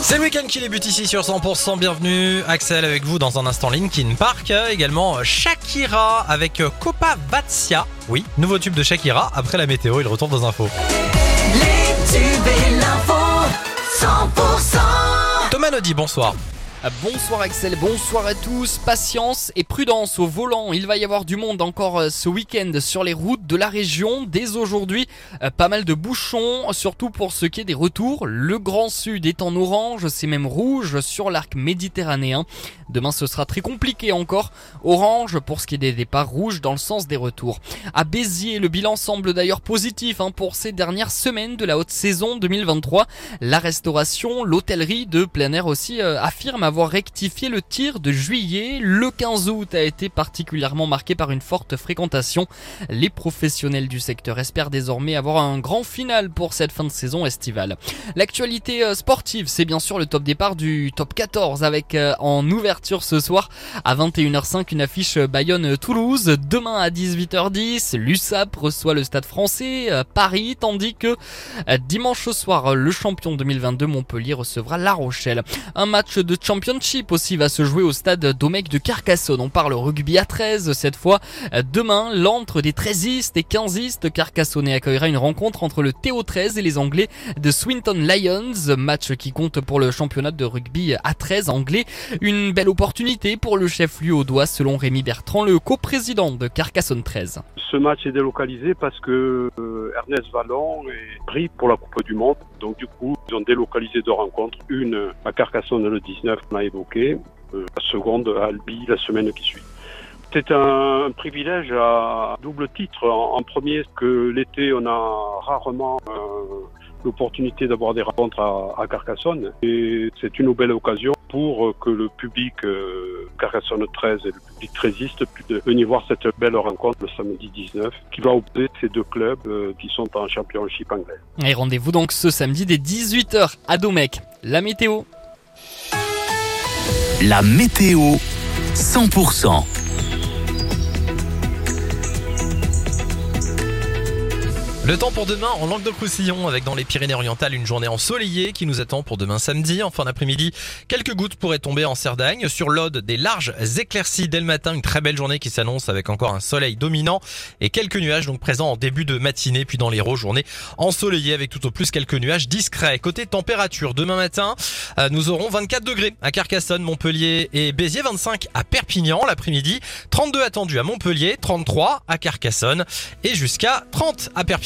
C'est le week-end qui débute ici sur 100%. Bienvenue, Axel avec vous dans un instant Linkin Park. Également Shakira avec Copa Vatsia. Oui, nouveau tube de Shakira. Après la météo, il retourne dans Info. Les tubes et l'info, 100%. Thomas Nodi, bonsoir. Bonsoir Axel, bonsoir à tous. Patience et prudence au volant. Il va y avoir du monde encore euh, ce week-end sur les routes de la région. Dès aujourd'hui, euh, pas mal de bouchons, surtout pour ce qui est des retours. Le Grand Sud est en orange, c'est même rouge sur l'arc méditerranéen. Demain, ce sera très compliqué encore. Orange pour ce qui est des départs, rouge dans le sens des retours. À Béziers, le bilan semble d'ailleurs positif hein, pour ces dernières semaines de la haute saison 2023. La restauration, l'hôtellerie de plein air aussi euh, affirme avoir rectifié le tir de juillet. Le 15 août a été particulièrement marqué par une forte fréquentation. Les professionnels du secteur espèrent désormais avoir un grand final pour cette fin de saison estivale. L'actualité euh, sportive, c'est bien sûr le top départ du top 14 avec euh, en ouverture ce soir à 21h05 une affiche Bayonne-Toulouse. Demain à 18h10, l'USAP reçoit le stade français euh, Paris, tandis que dimanche soir, le champion 2022 Montpellier recevra La Rochelle. Un match de champion Championship aussi va se jouer au stade Domecq de Carcassonne. On parle rugby à 13 cette fois. Demain, l'entre des 13istes et 15istes carcassonnais accueillera une rencontre entre le TO13 et les Anglais de Swinton Lions. Match qui compte pour le championnat de rugby à 13 anglais. Une belle opportunité pour le chef-lieu au doigt selon Rémi Bertrand, le coprésident de Carcassonne 13. Ce match est délocalisé parce que euh, Ernest Vallon est pris pour la Coupe du Monde. Donc du coup, ils ont délocalisé deux rencontres. Une à Carcassonne le 19, on a évoqué. Euh, la seconde à Albi la semaine qui suit. C'est un privilège à double titre. En, premier, que l'été, on a rarement euh, l'opportunité d'avoir des rencontres à, Carcassonne. Et c'est une belle occasion pour que le public euh, Carcassonne 13 et le public 13 puissent venir voir cette belle rencontre le samedi 19 qui va opposer ces deux clubs qui sont en championship anglais. Et rendez-vous donc ce samedi dès 18h à Domecq. La météo. La météo 100%. Le temps pour demain en Languedoc-Roussillon avec dans les Pyrénées-Orientales une journée ensoleillée qui nous attend pour demain samedi. En fin d'après-midi, quelques gouttes pourraient tomber en Cerdagne. Sur l'Aude, des larges éclaircies dès le matin. Une très belle journée qui s'annonce avec encore un soleil dominant et quelques nuages donc présents en début de matinée. Puis dans l'Hérault, journée ensoleillée avec tout au plus quelques nuages discrets. Côté température, demain matin, euh, nous aurons 24 degrés à Carcassonne, Montpellier et Béziers, 25 à Perpignan l'après-midi, 32 attendus à Montpellier, 33 à Carcassonne et jusqu'à 30 à Perpignan.